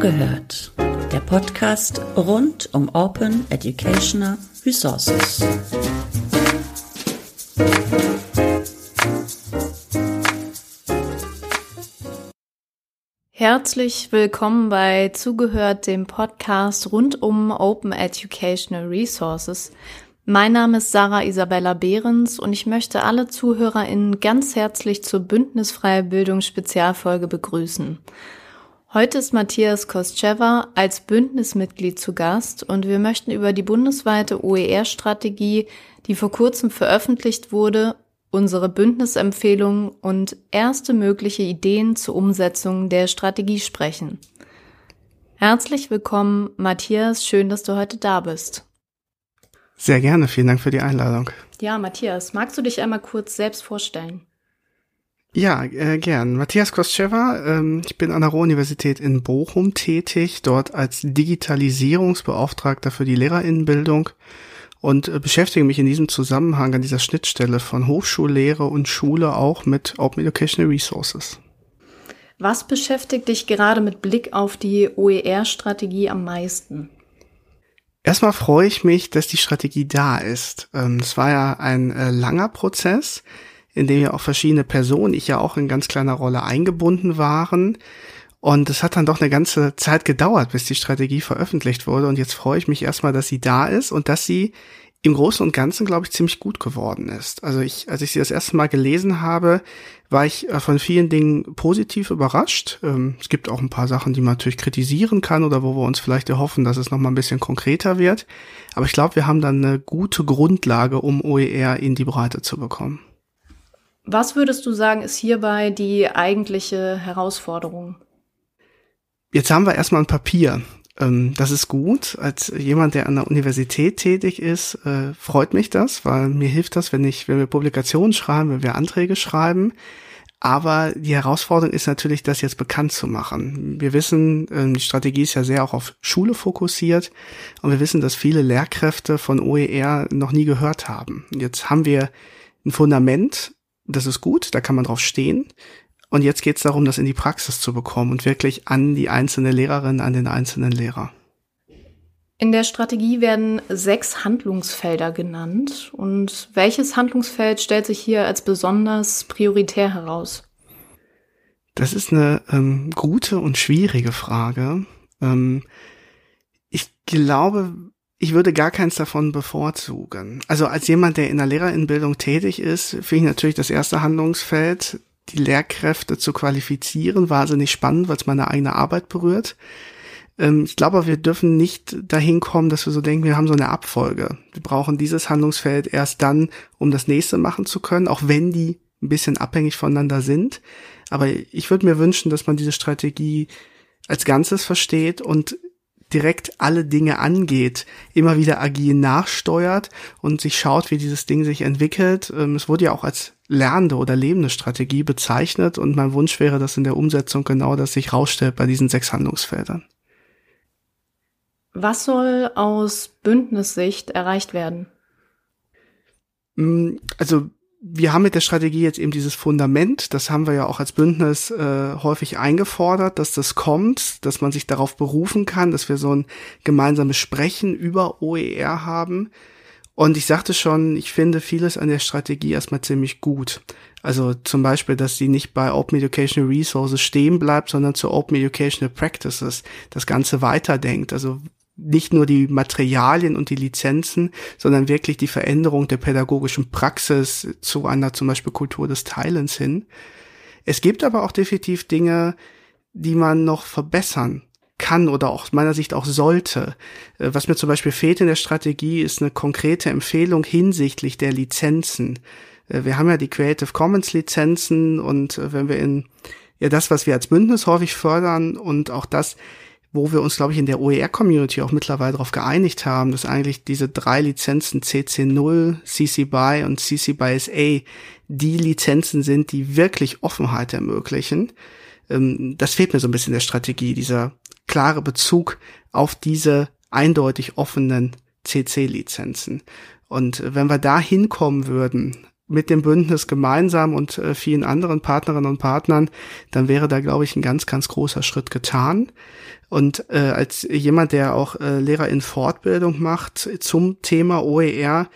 Zugehört, der Podcast rund um Open Educational Resources. Herzlich willkommen bei Zugehört, dem Podcast rund um Open Educational Resources. Mein Name ist Sarah Isabella Behrens und ich möchte alle ZuhörerInnen ganz herzlich zur Bündnisfreie Bildung Spezialfolge begrüßen. Heute ist Matthias Kostschewa als Bündnismitglied zu Gast und wir möchten über die bundesweite OER-Strategie, die vor kurzem veröffentlicht wurde, unsere Bündnisempfehlungen und erste mögliche Ideen zur Umsetzung der Strategie sprechen. Herzlich willkommen, Matthias, schön, dass du heute da bist. Sehr gerne, vielen Dank für die Einladung. Ja, Matthias, magst du dich einmal kurz selbst vorstellen? Ja, äh, gern. Matthias Kostschewa, ähm, ich bin an der Ruhr-Universität in Bochum tätig, dort als Digitalisierungsbeauftragter für die Lehrerinnenbildung und äh, beschäftige mich in diesem Zusammenhang an dieser Schnittstelle von Hochschullehre und Schule auch mit Open Educational Resources. Was beschäftigt dich gerade mit Blick auf die OER-Strategie am meisten? Erstmal freue ich mich, dass die Strategie da ist. Ähm, es war ja ein äh, langer Prozess, in dem ja auch verschiedene Personen, ich ja auch in ganz kleiner Rolle eingebunden waren. Und es hat dann doch eine ganze Zeit gedauert, bis die Strategie veröffentlicht wurde. Und jetzt freue ich mich erstmal, dass sie da ist und dass sie im Großen und Ganzen, glaube ich, ziemlich gut geworden ist. Also ich, als ich sie das erste Mal gelesen habe, war ich äh, von vielen Dingen positiv überrascht. Ähm, es gibt auch ein paar Sachen, die man natürlich kritisieren kann oder wo wir uns vielleicht erhoffen, dass es noch mal ein bisschen konkreter wird. Aber ich glaube, wir haben dann eine gute Grundlage, um OER in die Breite zu bekommen. Was würdest du sagen, ist hierbei die eigentliche Herausforderung? Jetzt haben wir erstmal ein Papier. Ähm, das ist gut. Als jemand, der an der Universität tätig ist, äh, freut mich das, weil mir hilft das, wenn ich, wenn wir Publikationen schreiben, wenn wir Anträge schreiben. Aber die Herausforderung ist natürlich, das jetzt bekannt zu machen. Wir wissen, ähm, die Strategie ist ja sehr auch auf Schule fokussiert und wir wissen, dass viele Lehrkräfte von OER noch nie gehört haben. Jetzt haben wir ein Fundament, das ist gut, da kann man drauf stehen. Und jetzt geht es darum, das in die Praxis zu bekommen und wirklich an die einzelne Lehrerin, an den einzelnen Lehrer. In der Strategie werden sechs Handlungsfelder genannt. Und welches Handlungsfeld stellt sich hier als besonders prioritär heraus? Das ist eine ähm, gute und schwierige Frage. Ähm, ich glaube, ich würde gar keins davon bevorzugen. Also als jemand, der in der Lehrerinbildung tätig ist, finde ich natürlich das erste Handlungsfeld die Lehrkräfte zu qualifizieren, wahnsinnig spannend, weil es meine eigene Arbeit berührt. Ähm, ich glaube, wir dürfen nicht dahin kommen, dass wir so denken, wir haben so eine Abfolge. Wir brauchen dieses Handlungsfeld erst dann, um das nächste machen zu können, auch wenn die ein bisschen abhängig voneinander sind. Aber ich würde mir wünschen, dass man diese Strategie als Ganzes versteht und direkt alle Dinge angeht, immer wieder agil nachsteuert und sich schaut, wie dieses Ding sich entwickelt. Ähm, es wurde ja auch als lernende oder lebende Strategie bezeichnet und mein Wunsch wäre, dass in der Umsetzung genau das sich rausstellt bei diesen sechs Handlungsfeldern. Was soll aus Bündnissicht erreicht werden? Mm, also wir haben mit der Strategie jetzt eben dieses Fundament, das haben wir ja auch als Bündnis äh, häufig eingefordert, dass das kommt, dass man sich darauf berufen kann, dass wir so ein gemeinsames Sprechen über OER haben. Und ich sagte schon, ich finde vieles an der Strategie erstmal ziemlich gut. Also zum Beispiel, dass sie nicht bei Open Educational Resources stehen bleibt, sondern zu Open Educational Practices das Ganze weiterdenkt. Also nicht nur die Materialien und die Lizenzen, sondern wirklich die Veränderung der pädagogischen Praxis zu einer zum Beispiel Kultur des Teilens hin. Es gibt aber auch definitiv Dinge, die man noch verbessern kann oder auch aus meiner Sicht auch sollte. Äh, was mir zum Beispiel fehlt in der Strategie, ist eine konkrete Empfehlung hinsichtlich der Lizenzen. Äh, wir haben ja die Creative Commons Lizenzen und äh, wenn wir in ja das, was wir als Bündnis häufig fördern und auch das, wo wir uns, glaube ich, in der OER-Community auch mittlerweile darauf geeinigt haben, dass eigentlich diese drei Lizenzen CC0, CC BY und CC BY SA die Lizenzen sind, die wirklich Offenheit ermöglichen. Ähm, das fehlt mir so ein bisschen der Strategie, dieser klare Bezug auf diese eindeutig offenen CC-Lizenzen. Und wenn wir da hinkommen würden, mit dem Bündnis gemeinsam und äh, vielen anderen Partnerinnen und Partnern, dann wäre da, glaube ich, ein ganz, ganz großer Schritt getan. Und äh, als jemand, der auch äh, Lehrer in Fortbildung macht zum Thema OER,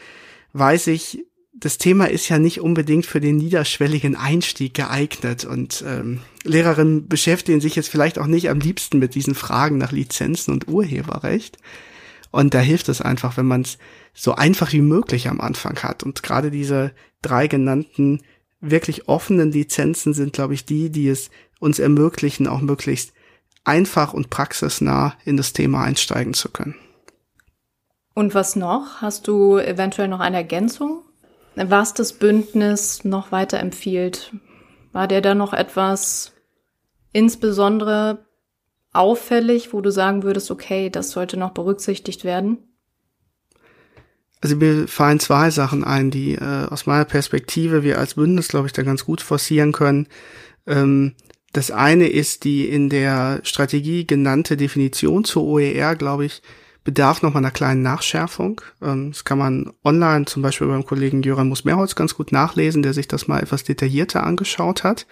weiß ich, das Thema ist ja nicht unbedingt für den niederschwelligen Einstieg geeignet und ähm, Lehrerinnen beschäftigen sich jetzt vielleicht auch nicht am liebsten mit diesen Fragen nach Lizenzen und Urheberrecht. Und da hilft es einfach, wenn man es so einfach wie möglich am Anfang hat. Und gerade diese drei genannten wirklich offenen Lizenzen sind, glaube ich, die, die es uns ermöglichen, auch möglichst einfach und praxisnah in das Thema einsteigen zu können. Und was noch? Hast du eventuell noch eine Ergänzung? Was das Bündnis noch weiter empfiehlt? War dir da noch etwas insbesondere auffällig, wo du sagen würdest, okay, das sollte noch berücksichtigt werden? Also mir fallen zwei Sachen ein, die äh, aus meiner Perspektive wir als Bündnis, glaube ich, da ganz gut forcieren können. Ähm, das eine ist die in der Strategie genannte Definition zur OER, glaube ich, bedarf noch mal einer kleinen Nachschärfung. Ähm, das kann man online zum Beispiel beim Kollegen Jöran Musmeerholz ganz gut nachlesen, der sich das mal etwas detaillierter angeschaut hat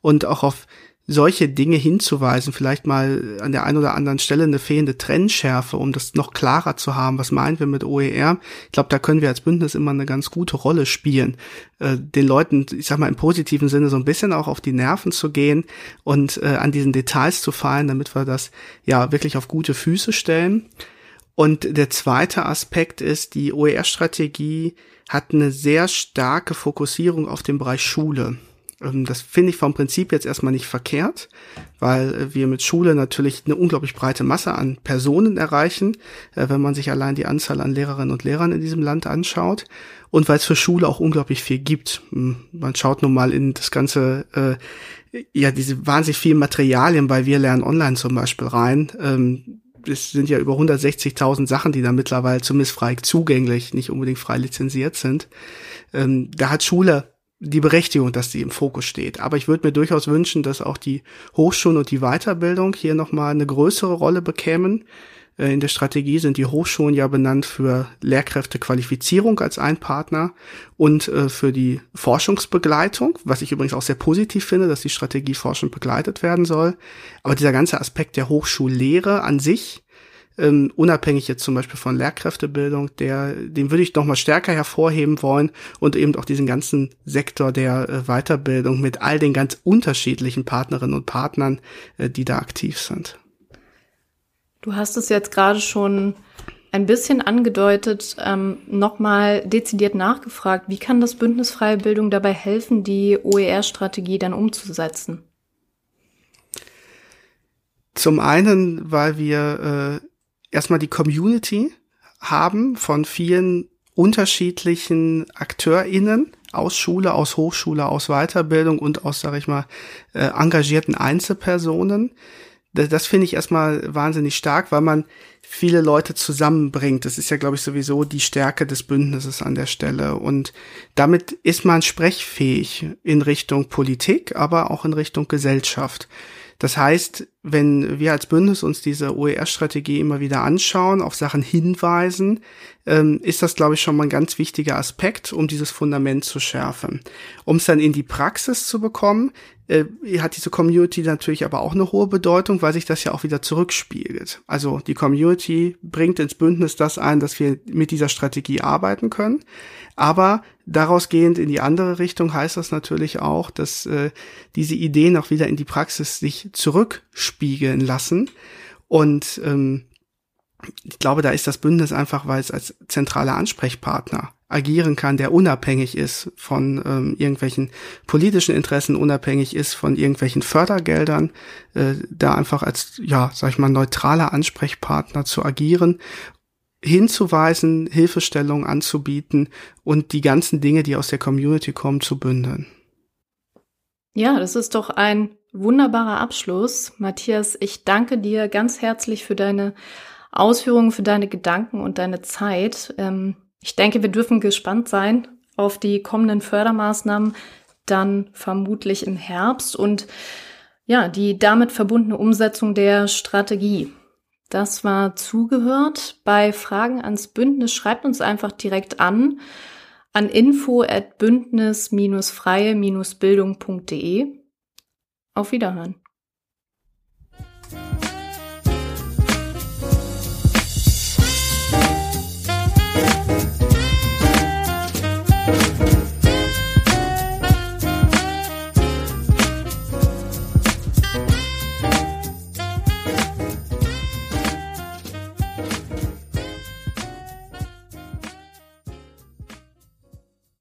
und auch auf solche Dinge hinzuweisen, vielleicht mal an der einen oder anderen Stelle eine fehlende Trennschärfe, um das noch klarer zu haben, was meinen wir mit OER. Ich glaube, da können wir als Bündnis immer eine ganz gute Rolle spielen, äh, den Leuten, ich sag mal im positiven Sinne, so ein bisschen auch auf die Nerven zu gehen und äh, an diesen Details zu fallen, damit wir das ja wirklich auf gute Füße stellen. Und der zweite Aspekt ist, die OER-Strategie hat eine sehr starke Fokussierung auf den Bereich Schule. Ähm, das finde ich vom Prinzip jetzt erstmal nicht verkehrt, weil äh, wir mit Schule natürlich eine unglaublich breite Masse an Personen erreichen, äh, wenn man sich allein die Anzahl an Lehrerinnen und Lehrern in diesem Land anschaut. Und weil es für Schule auch unglaublich viel gibt. Hm, man schaut nun mal in das ganze, äh, ja, diese wahnsinnig vielen Materialien bei Wir lernen online zum Beispiel rein. Ähm, es sind ja über 160.000 Sachen, die da mittlerweile zumindest frei zugänglich, nicht unbedingt frei lizenziert sind. Ähm, da hat Schule die Berechtigung, dass die im Fokus steht. Aber ich würde mir durchaus wünschen, dass auch die Hochschulen und die Weiterbildung hier nochmal eine größere Rolle bekämen. Äh, in der Strategie sind die Hochschulen ja benannt für Lehrkräftequalifizierung als ein Partner und äh, für die Forschungsbegleitung, was ich übrigens auch sehr positiv finde, dass die Strategie forschend begleitet werden soll. Aber dieser ganze Aspekt der Hochschullehre an sich, ähm, unabhängig jetzt zum Beispiel von Lehrkräftebildung, der, den würde ich noch mal stärker hervorheben wollen und eben auch diesen ganzen Sektor der äh, Weiterbildung mit all den ganz unterschiedlichen Partnerinnen und Partnern, äh, die da aktiv sind. Du hast es jetzt gerade schon ein bisschen angedeutet, ähm, nochmal dezidiert nachgefragt, wie kann das Bündnis Freie Bildung dabei helfen, die OER-Strategie dann umzusetzen? Zum einen, weil wir äh, erstmal die Community haben von vielen unterschiedlichen AkteurInnen aus Schule, aus Hochschule, aus Weiterbildung und aus, sage ich mal, äh, engagierten Einzelpersonen. Das, das finde ich erstmal wahnsinnig stark, weil man viele Leute zusammenbringt. Das ist ja, glaube ich, sowieso die Stärke des Bündnisses an der Stelle. Und damit ist man sprechfähig in Richtung Politik, aber auch in Richtung Gesellschaft. Das heißt, wenn wir als Bündnis uns diese OER-Strategie immer wieder anschauen, auf Sachen hinweisen, ähm, ist das, glaube ich, schon mal ein ganz wichtiger Aspekt, um dieses Fundament zu schärfen. Um es dann in die Praxis zu bekommen, äh, hat diese Community natürlich aber auch eine hohe Bedeutung, weil sich das ja auch wieder zurückspiegelt. Also die Community bringt ins Bündnis das ein, dass wir mit dieser Strategie arbeiten können. Aber daraus gehend in die andere Richtung heißt das natürlich auch, dass äh, diese Ideen auch wieder in die Praxis sich zurückspiegeln lassen. Und ähm, ich glaube, da ist das Bündnis einfach, weil es als zentraler Ansprechpartner agieren kann, der unabhängig ist von ähm, irgendwelchen politischen Interessen, unabhängig ist von irgendwelchen Fördergeldern, äh, da einfach als, ja, sag ich mal, neutraler Ansprechpartner zu agieren hinzuweisen, Hilfestellung anzubieten und die ganzen Dinge, die aus der Community kommen, zu bündeln. Ja, das ist doch ein wunderbarer Abschluss. Matthias, ich danke dir ganz herzlich für deine Ausführungen, für deine Gedanken und deine Zeit. Ähm, ich denke, wir dürfen gespannt sein auf die kommenden Fördermaßnahmen, dann vermutlich im Herbst und ja, die damit verbundene Umsetzung der Strategie. Das war zugehört. Bei Fragen ans Bündnis schreibt uns einfach direkt an. an info at bündnis-freie-bildung.de. Auf Wiederhören.